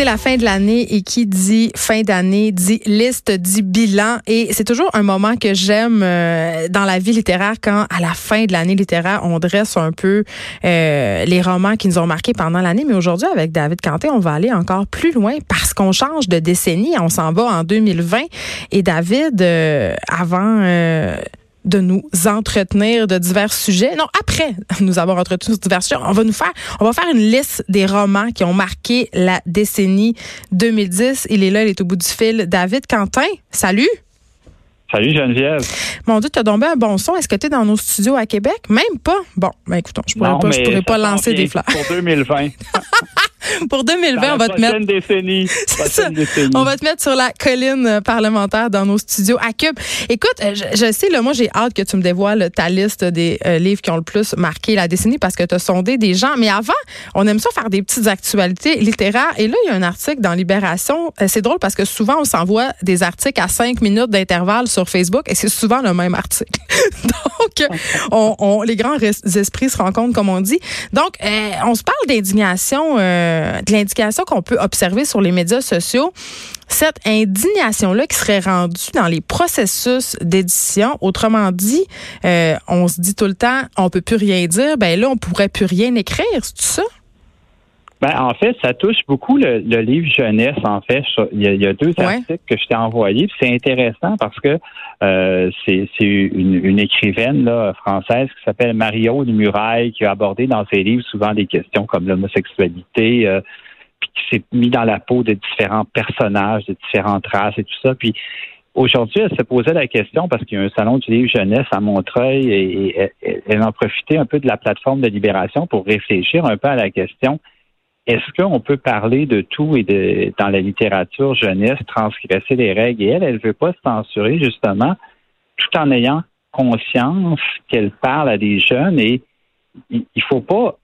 C'est la fin de l'année et qui dit fin d'année dit liste, dit bilan. Et c'est toujours un moment que j'aime euh, dans la vie littéraire quand à la fin de l'année littéraire, on dresse un peu euh, les romans qui nous ont marqués pendant l'année. Mais aujourd'hui, avec David Canté, on va aller encore plus loin parce qu'on change de décennie. On s'en va en 2020. Et David, euh, avant de nous entretenir de divers sujets. Non, après nous avoir entretenu sur divers sujets, on va nous faire, on va faire une liste des romans qui ont marqué la décennie 2010. Il est là, il est au bout du fil. David Quentin, salut. Salut Geneviève. Mon Dieu, t'as tombé un bon son. Est-ce que tu es dans nos studios à Québec? Même pas. Bon, ben écoutons, je pourrais pas, je pourrais pas lancer des fleurs. Pour 2020. pour 2020, on va te mettre. Décennie. On va te mettre sur la colline parlementaire dans nos studios à Cube. Écoute, euh, je, sais, là, moi, j'ai hâte que tu me dévoiles ta liste des euh, livres qui ont le plus marqué la décennie parce que tu as sondé des gens. Mais avant, on aime ça faire des petites actualités littéraires. Et là, il y a un article dans Libération. Euh, c'est drôle parce que souvent, on s'envoie des articles à cinq minutes d'intervalle sur Facebook et c'est souvent le même article. Donc, on, les grands esprits se rencontrent, comme on dit. Donc, on se parle d'indignation. Euh, de l'indication qu'on peut observer sur les médias sociaux, cette indignation-là qui serait rendue dans les processus d'édition. Autrement dit, euh, on se dit tout le temps, on peut plus rien dire. Ben là, on pourrait plus rien écrire. C'est tout ça? Ben, en fait, ça touche beaucoup le, livre jeunesse. En fait, il y a, deux articles que je t'ai envoyés. C'est intéressant parce que euh, c'est une, écrivaine là, française qui s'appelle Mario de Muraille qui a abordé dans ses livres souvent des questions comme l'homosexualité, euh, puis qui s'est mis dans la peau de différents personnages, de différentes races et tout ça. Puis Aujourd'hui, elle se posait la question parce qu'il y a un salon du livre jeunesse à Montreuil et, et elle en profitait un peu de la plateforme de libération pour réfléchir un peu à la question est-ce qu'on peut parler de tout et de dans la littérature jeunesse, transgresser les règles? Et elle, elle ne veut pas se censurer, justement, tout en ayant conscience qu'elle parle à des jeunes et il ne faut pas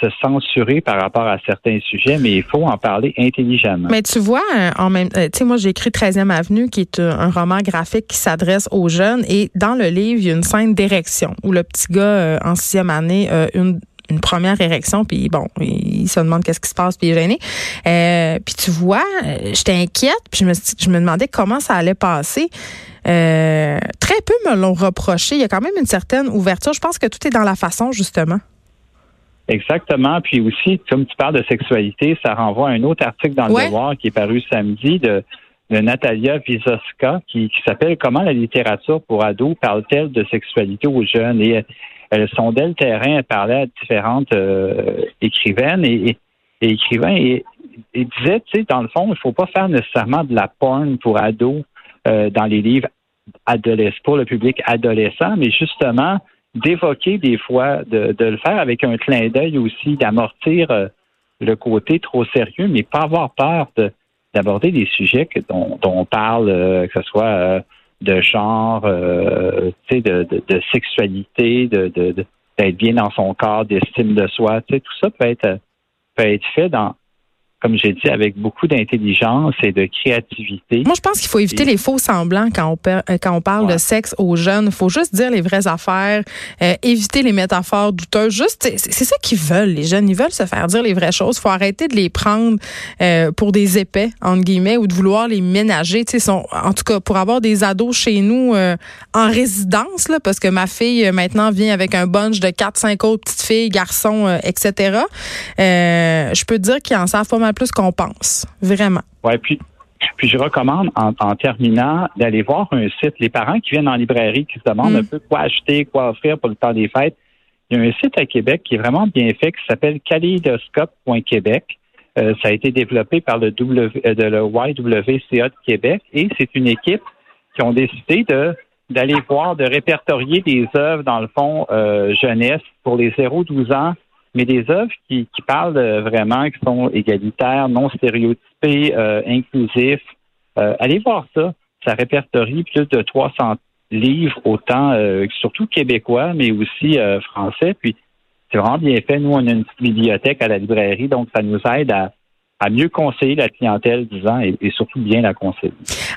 se censurer par rapport à certains sujets, mais il faut en parler intelligemment. Mais tu vois, euh, en même, euh, tu sais, moi j'ai écrit 13e Avenue, qui est un roman graphique qui s'adresse aux jeunes, et dans le livre, il y a une scène d'érection où le petit gars euh, en sixième année une une première érection, puis bon, il se demande qu'est-ce qui se passe, puis il est gêné. Euh, puis tu vois, euh, j'étais inquiète, puis je me, je me demandais comment ça allait passer. Euh, très peu me l'ont reproché. Il y a quand même une certaine ouverture. Je pense que tout est dans la façon, justement. Exactement. Puis aussi, comme tu parles de sexualité, ça renvoie à un autre article dans le Devoir qui est paru samedi de, de Natalia Vizoska qui, qui s'appelle Comment la littérature pour ados parle-t-elle de sexualité aux jeunes? Et elle sondait le terrain, elle parlait à différentes euh, écrivaines et, écrivains et, disait, tu sais, dans le fond, il faut pas faire nécessairement de la porn pour ados euh, dans les livres adolescents, pour le public adolescent, mais justement d'évoquer des fois, de, le faire avec un clin d'œil aussi, d'amortir euh, le côté trop sérieux, mais pas avoir peur d'aborder des sujets dont, on parle, que ce soit de genre, euh, de, de, de, sexualité, de, d'être bien dans son corps, d'estime de soi. Tout ça peut être peut être fait dans comme j'ai dit, avec beaucoup d'intelligence et de créativité. Moi, je pense qu'il faut éviter les faux semblants quand on, euh, quand on parle de sexe aux jeunes. Il faut juste dire les vraies affaires, euh, éviter les métaphores douteuses. Juste, c'est ça qu'ils veulent, les jeunes. Ils veulent se faire dire les vraies choses. Il faut arrêter de les prendre euh, pour des épais, entre guillemets, ou de vouloir les ménager. Sont, en tout cas, pour avoir des ados chez nous en résidence, là, parce que ma fille, maintenant, vient avec un bunch de 4-5 autres petites filles, garçons, etc. je peux dire qu'ils en savent pas mal plus qu'on pense, vraiment. Oui, puis, puis je recommande en, terminant d'aller voir un site. Les parents qui viennent en librairie, qui se demandent mm. un peu quoi acheter, quoi offrir pour le temps des fêtes, il y a un site à Québec qui est vraiment bien fait, qui s'appelle kaleidoscope.québec. Euh, ça a été développé par le, w, euh, de le YWCA de Québec et c'est une équipe qui ont décidé de d'aller voir, de répertorier des œuvres, dans le fond, euh, jeunesse pour les 0-12 ans mais des œuvres qui, qui parlent vraiment, qui sont égalitaires, non stéréotypées, euh, inclusifs. Euh, allez voir ça. Ça répertorie plus de 300 livres, autant euh, surtout québécois, mais aussi français. Puis c'est vraiment bien fait. Nous, on a une petite bibliothèque à la librairie, donc ça nous aide à, à mieux conseiller la clientèle, disons, et, et surtout bien la conseiller.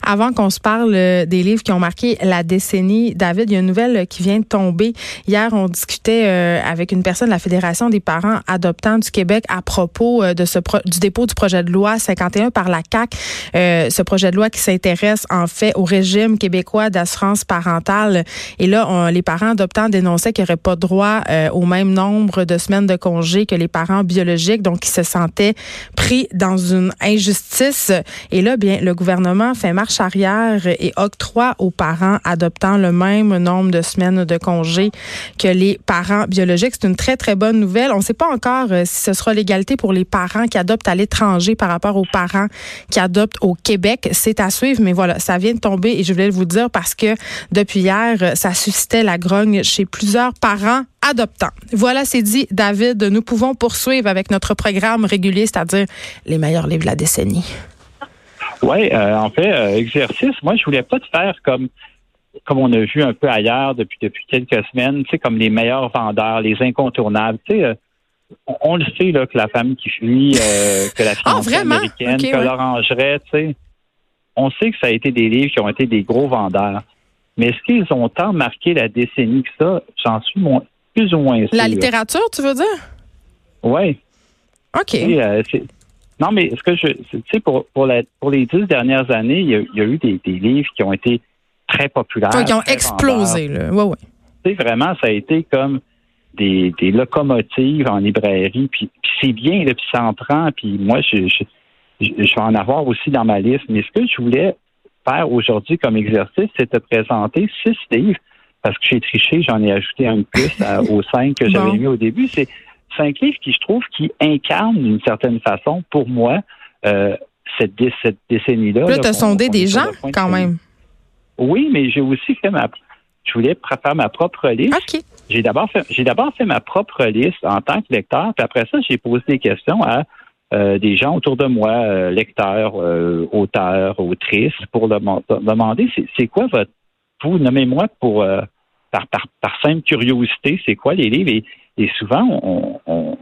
Avant qu'on se parle euh, des livres qui ont marqué la décennie, David, il y a une nouvelle qui vient de tomber. Hier, on discutait euh, avec une personne de la Fédération des parents adoptants du Québec à propos euh, de ce du dépôt du projet de loi 51 par la CAC. ce projet de loi qui s'intéresse en fait au régime québécois d'assurance parentale. Et là, les parents adoptants dénonçaient qu'ils n'auraient pas droit au même nombre de semaines de congés que les parents biologiques, donc ils se sentaient pris dans une injustice. Et là, bien, le gouvernement fait marche arrière et octroie aux parents adoptant le même nombre de semaines de congés que les parents biologiques. C'est une très, très bonne nouvelle. On ne sait pas encore euh, si ce sera l'égalité pour les parents qui adoptent à l'étranger par rapport aux parents qui adoptent au Québec. C'est à suivre, mais voilà, ça vient de tomber et je voulais vous dire parce que depuis hier, ça suscitait la grogne chez plusieurs parents adoptants. Voilà, c'est dit, David. Nous pouvons poursuivre avec notre programme régulier, c'est-à-dire les meilleurs livres de la décennie. Oui, euh, en fait, euh, exercice, moi, je voulais pas te faire comme comme on a vu un peu ailleurs depuis depuis quelques semaines, tu sais, comme les meilleurs vendeurs, les incontournables. Tu sais, euh, on, le sait là que la femme qui fuit, que la ah, fille américaine, que l'orangerie, tu sais, on sait que ça a été des livres qui ont été des gros vendeurs. Mais est-ce qu'ils ont tant marqué la décennie que ça? J'en suis plus ou moins sûr. La littérature, tu veux dire? Oui. OK. Non, mais ce que je, tu sais, pour, pour, pour les dix dernières années, il y a, eu des, des, livres qui ont été très populaires. qui ont explosé, là. Ouais, ouais. Tu sais, vraiment, ça a été comme des, des locomotives en librairie, puis, c'est bien, là, puis ça en prend, puis moi, je, je, je, vais en avoir aussi dans ma liste. Mais ce que je voulais faire aujourd'hui comme exercice, c'est de présenter six livres, parce que j'ai triché, j'en ai ajouté un de plus aux cinq que j'avais mis au début. C'est cinq livres qui, je trouve, qui incarnent d'une certaine façon, pour moi, euh, cette, cette décennie-là. Là, tu as sondé des gens, quand même. Oui, mais j'ai aussi fait ma. Je voulais faire ma propre liste. J'ai d'abord fait, j'ai d'abord fait ma propre liste en tant que lecteur, puis après ça, j'ai posé des questions à euh, des gens autour de moi, euh, lecteurs, auteurs, autrices, pour demander c'est quoi votre. Vous nommez-moi pour par, par, par simple curiosité, c'est quoi les livres? Et et souvent, on,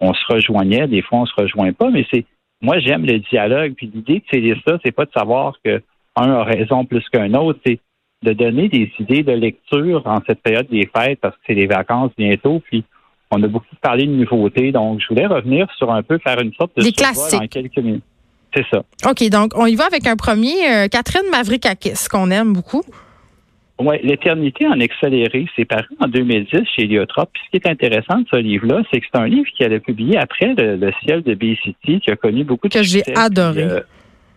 on, se rejoignait, des fois on se rejoint pas, mais c'est moi j'aime le dialogue. Puis l'idée de ces listes-là, c'est pas de savoir que un a raison plus qu'un autre, c'est de donner des idées de lecture en cette période des fêtes parce que c'est les vacances bientôt. Puis on a beaucoup parlé de nouveautés, donc je voulais revenir sur un peu faire une sorte de des classiques en quelques minutes. C'est ça. OK, donc on y va avec un premier, euh, Catherine Mavrikakis, qu'on aime beaucoup. Oui, L'éternité en accéléré, c'est paru en 2010 chez Liotrop. Puis ce qui est intéressant de ce livre-là, c'est que c'est un livre qu'elle a publié après le, ciel de Bay City, qui a connu beaucoup de Que j'ai adoré. Euh,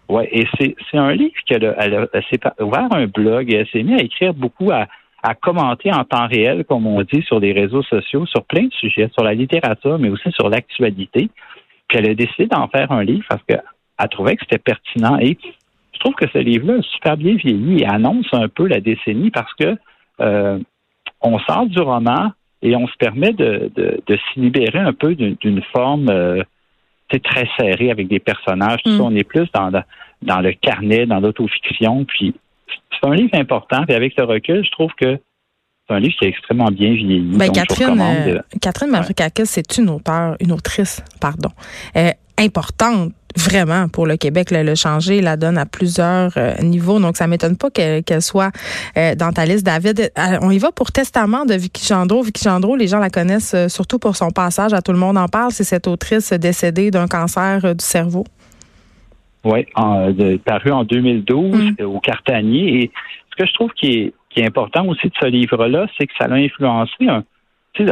oui, et c'est, un livre qu'elle a, elle s'est ouvert un blog et elle s'est mise à écrire beaucoup, à, à commenter en temps réel, comme on dit, sur les réseaux sociaux, sur plein de sujets, sur la littérature, mais aussi sur l'actualité. Puis elle a décidé d'en faire un livre parce qu'elle trouvait que c'était pertinent. Et je trouve que ce livre-là a super bien vieilli et annonce un peu la décennie parce que euh, on sort du roman et on se permet de, de, de s'y libérer un peu d'une forme euh, très serrée avec des personnages. Tout ça, mm. on est plus dans, dans le carnet, dans l'autofiction. Puis c'est un livre important. Et avec le recul, je trouve que c'est un livre qui est extrêmement bien vieilli. Ben, Catherine, euh, Catherine c'est une auteure, une autrice, pardon, euh, importante vraiment pour le Québec. le changer la donne à plusieurs euh, niveaux. Donc, ça m'étonne pas qu'elle soit euh, dans ta liste, David. Euh, on y va pour Testament de Vicky Gendreau. Vicky Gendreau, les gens la connaissent surtout pour son passage à Tout le monde en parle. C'est cette autrice décédée d'un cancer du cerveau. Oui, paru en 2012 mm. au Cartanier. Et ce que je trouve qui est, qui est important aussi de ce livre-là, c'est que ça l'a influencé un,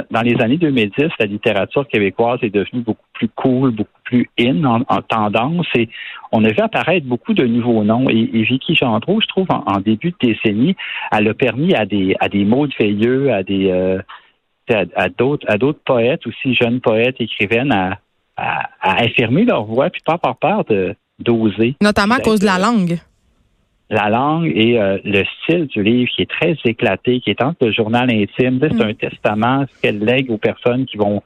dans les années 2010, la littérature québécoise est devenue beaucoup plus cool, beaucoup plus in en, tendance et on a vu apparaître beaucoup de nouveaux noms. Et, Vicky Gendreau, je trouve, en, début de décennie, elle a permis à des à des veilleux, à des euh, à, d'autres à d'autres poètes aussi jeunes poètes écrivaines à, à, affirmer leur voix puis pas avoir peur de d'oser. Notamment à cause de la langue la langue et euh, le style du livre qui est très éclaté, qui est entre le journal intime, c'est mm. un testament, ce qu'elle lègue aux personnes qui vont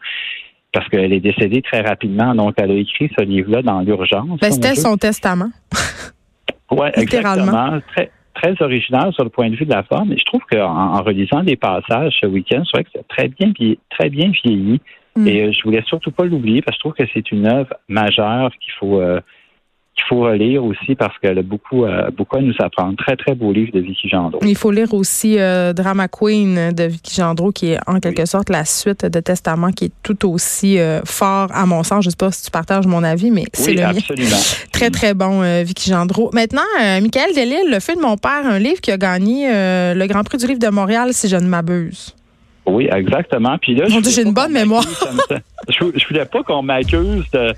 parce qu'elle est décédée très rapidement. Donc, elle a écrit ce livre-là dans l'urgence. Ben, c'était son testament. oui, exactement. Très, très original sur le point de vue de la forme. Et je trouve qu'en en relisant des passages ce week-end, c'est vrai que c'est très bien, très bien vieilli. Mm. Et euh, je voulais surtout pas l'oublier parce que je trouve que c'est une œuvre majeure qu'il faut euh, il faut relire aussi parce qu'elle a beaucoup, euh, beaucoup à nous apprendre. Très, très beau livre de Vicky Gendreau. Il faut lire aussi euh, Drama Queen de Vicky Gendreau, qui est en quelque sorte la suite de Testament, qui est tout aussi euh, fort à mon sens. Je ne sais pas si tu partages mon avis, mais c'est le absolument. mien. Très, très bon, Vicky Gendreau. Maintenant, Michael Delille, Le feu de mon père, un livre qui a gagné le Grand Prix du livre de Montréal, si je ne m'abuse. Oui, exactement. Puis là, j'ai une bonne mémoire. je, ne voulais pas qu'on m'accuse de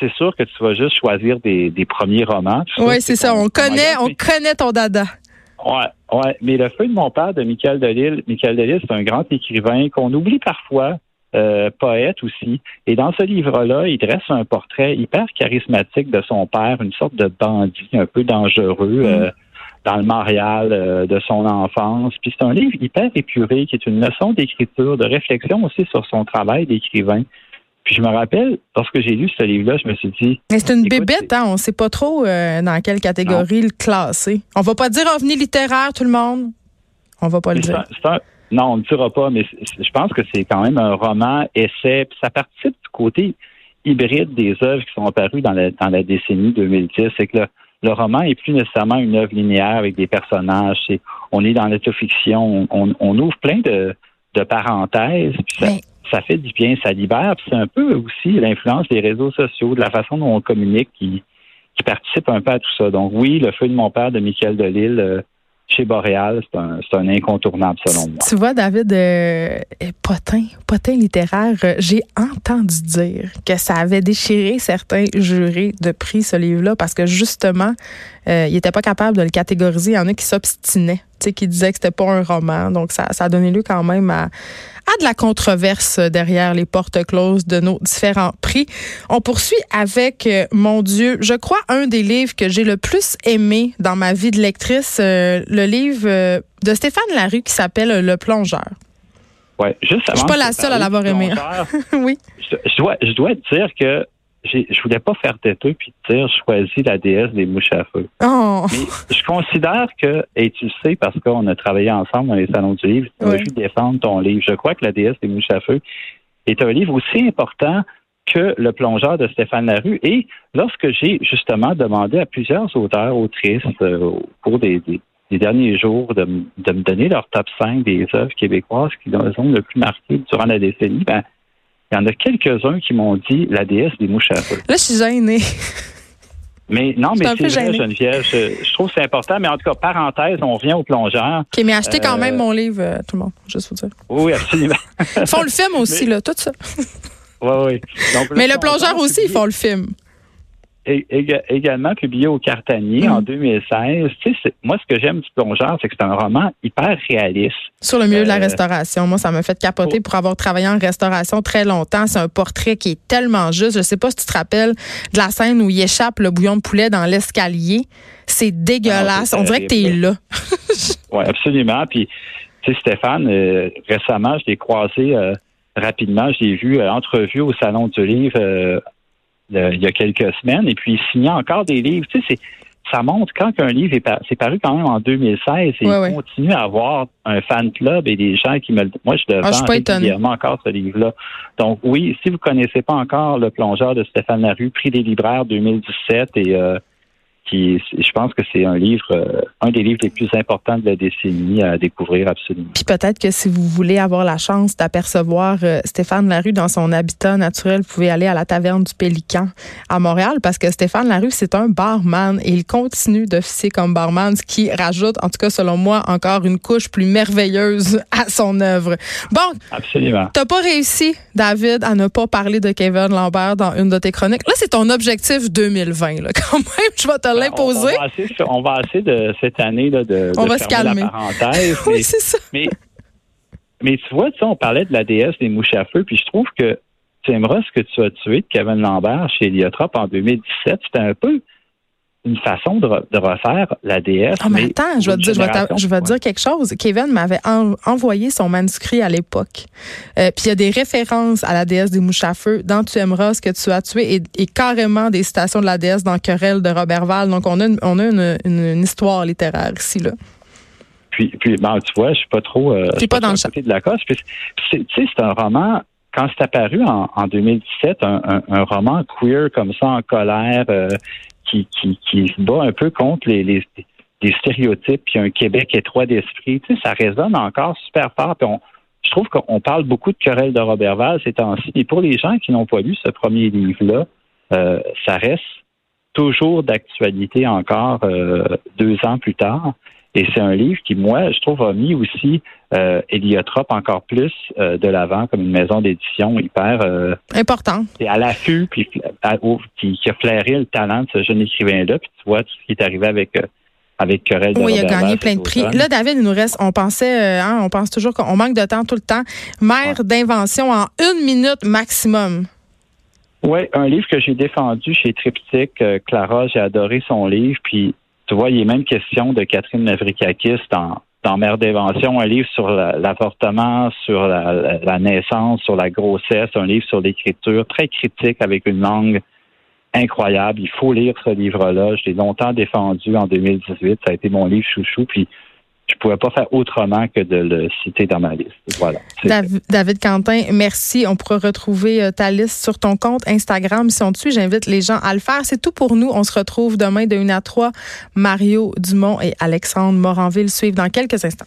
c'est sûr que tu vas juste choisir des, premiers romans. Oui, c'est ça. On connaît, on connaît ton dada. Ouais, ouais. Mais le feu de mon père de Michael Delille, Michael Delille, c'est un grand écrivain qu'on oublie parfois, euh, poète aussi. Et dans ce livre-là, il dresse un portrait hyper charismatique de son père, une sorte de bandit un peu dangereux. Mm. Euh, dans le Montréal euh, de son enfance. Puis c'est un livre hyper épuré qui est une leçon d'écriture, de réflexion aussi sur son travail d'écrivain. Puis je me rappelle, lorsque j'ai lu ce livre-là, je me suis dit. Mais c'est une bébête, hein? On ne sait pas trop euh, dans quelle catégorie le classer. On va pas dire ovni littéraire, tout le monde. On va pas le dire. non, on ne le dira pas, mais je pense que c'est quand même un roman, essai, puis ça participe du côté hybride des œuvres qui sont apparues dans la, dans la décennie 2010. C'est que le, roman est plus nécessairement une œuvre linéaire avec des personnages. on est dans l'autofiction, on, on, ouvre plein de, de parenthèses. Puis ça fait du bien, ça libère. C'est un peu aussi l'influence des réseaux sociaux, de la façon dont on communique qui, participe un peu à tout ça. Donc oui, le feu de mon père de Michael Delille euh, chez Boréal, c'est un, incontournable selon moi. Tu vois, David, euh, potin, potin littéraire, euh, j'ai entendu dire que ça avait déchiré certains jurés de prix, ce livre-là, parce que justement, euh, il n'était pas capable de le catégoriser. Il y en a qui s'obstinaient, qui disaient que c'était pas un roman. Donc, ça, ça a donné lieu quand même à, à de la controverse derrière les portes closes de nos différents prix. On poursuit avec, euh, mon Dieu, je crois un des livres que j'ai le plus aimé dans ma vie de lectrice, euh, le livre euh, de Stéphane Larue qui s'appelle Le plongeur. Ouais, juste Je suis pas la seule à l'avoir aimé. oui. Je, dois, je dois te dire que je voulais pas faire têteux puis te dire choisis la déesse des mouches à feu. Oh. Mais je considère que, et tu le sais parce qu'on a travaillé ensemble dans les salons du livre, tu as défendre ton livre. Je crois que la déesse des mouches à feu est un livre aussi important que Le plongeur de Stéphane Larue. Et lorsque j'ai justement demandé à plusieurs auteurs, autrices, euh, au cours des, derniers jours, de, me donner leur top 5 des œuvres québécoises qui les ont le plus marqué durant la décennie, ben, il y en a quelques-uns qui m'ont dit la déesse des mouches à feu. Là, je suis gênée. Mais non, mais c'est vrai, Geneviève. Je, trouve que c'est important. Mais en tout cas, parenthèse, on vient au plongeur. OK, mais achetez quand même euh, mon livre, euh, tout le monde, juste vous dire. Oui, absolument. ils font le film aussi, là, tout ça. oui, oui. mais le plongeur aussi, ils font le film également publié au Cartanier en 2016. Mm. Tu sais, moi, ce que j'aime du plongeur, c'est que c'est un roman hyper réaliste. Sur le milieu de la euh, restauration, moi, ça m'a fait capoter pour avoir travaillé en restauration très longtemps. C'est un portrait qui est tellement juste. Je sais pas si tu te rappelles de la scène où il échappe le bouillon de poulet dans l'escalier. C'est dégueulasse. Ah, On dirait que tu es là. oui, absolument. Puis, tu sais, Stéphane, euh, récemment, je l'ai croisé euh, rapidement. Je l'ai vu entrevue au Salon du Livre il y a quelques semaines, et puis il signait encore des livres. Tu sais, ça montre quand un livre est paru, paru quand même en 2016 et il continue à avoir un fan club et des gens qui me le moi je le ah, vends régulièrement encore ce livre-là. Donc oui, si vous connaissez pas encore le plongeur de Stéphane Larue, prix des libraires 2017 et euh, je pense que c'est un livre, euh, un des livres les plus importants de la décennie à découvrir absolument. Puis peut-être que si vous voulez avoir la chance d'apercevoir euh, Stéphane Larue dans son habitat naturel, vous pouvez aller à la taverne du Pélican à Montréal parce que Stéphane Larue, c'est un barman et il continue d'officier comme barman, ce qui rajoute, en tout cas selon moi, encore une couche plus merveilleuse à son œuvre. Bon, absolument. T'as pas réussi, David, à ne pas parler de Kevin Lambert dans une de tes chroniques. Là, c'est ton objectif 2020, là, quand même. Je vais te l'imposer. On, va essayer de cette année là, de, on va se calmer. la parenthèse. oui, c'est ça. Mais, mais tu vois, tu on parlait de la déesse des mouches à feu, puis je trouve que tu aimeras ce que tu as tué de Kevin Lambert chez Eliotrop en 2017. C'était un peu une façon de, refaire la déesse. Oh, mais, attends, je vais, dire, je vais, dire quelque chose. Kevin m'avait envoyé son manuscrit à l'époque. Euh, puis il y a des références à la déesse des mouches à feu dans Tu aimeras ce que tu as tué et, carrément des citations de la déesse dans Querelle de Robert Val. Donc on a une, on a une, histoire littéraire ici, là. Puis, puis ben, tu vois, je suis pas trop. Euh, pas, dans le côté de la cause. Tu sais, c'est un roman quand c'est apparu en, 2017, un, roman queer comme ça en colère euh, qui, qui, se bat un peu contre les, stéréotypes, puis un Québec étroit d'esprit, ça résonne encore super fort. Puis je trouve qu'on parle beaucoup de querelle de Robert Val ces temps-ci. Et pour les gens qui n'ont pas lu ce premier livre-là, euh, ça reste toujours d'actualité encore euh, deux ans plus tard. Et c'est un livre qui, moi, je trouve, a mis aussi euh, Eliotrop encore plus euh, de l'avant comme une maison d'édition hyper euh, important. Et à l'affût, puis qui, qui, a flairé le talent de ce jeune écrivain-là. Puis tu vois tout ce qui est arrivé avec euh, avec Querelle de Oui, il a gagné plein de prix. Là, David, il nous reste, on pensait, hein, on pense toujours qu'on manque de temps tout le temps. Mère d'invention en une minute maximum. Oui, un livre que j'ai défendu chez Triptyque. Clara, j'ai adoré son livre. Puis tu vois, il est même question de Catherine Navrikakis dans, dans Mère d'invention, un livre sur l'avortement, sur la, naissance, sur la grossesse, un livre sur l'écriture, très critique avec une langue incroyable. Il faut lire ce livre-là. Je l'ai longtemps défendu en 2018. Ça a été mon livre chouchou. Puis je pouvais pas faire autrement que de le citer dans ma liste. Voilà. David, Quentin, merci. On pourra retrouver euh, ta liste sur ton compte Instagram. Si on te suit, j'invite les gens à le faire. C'est tout pour nous. On se retrouve demain de 1 à 3. Mario Dumont et Alexandre Moranville suivent dans quelques instants.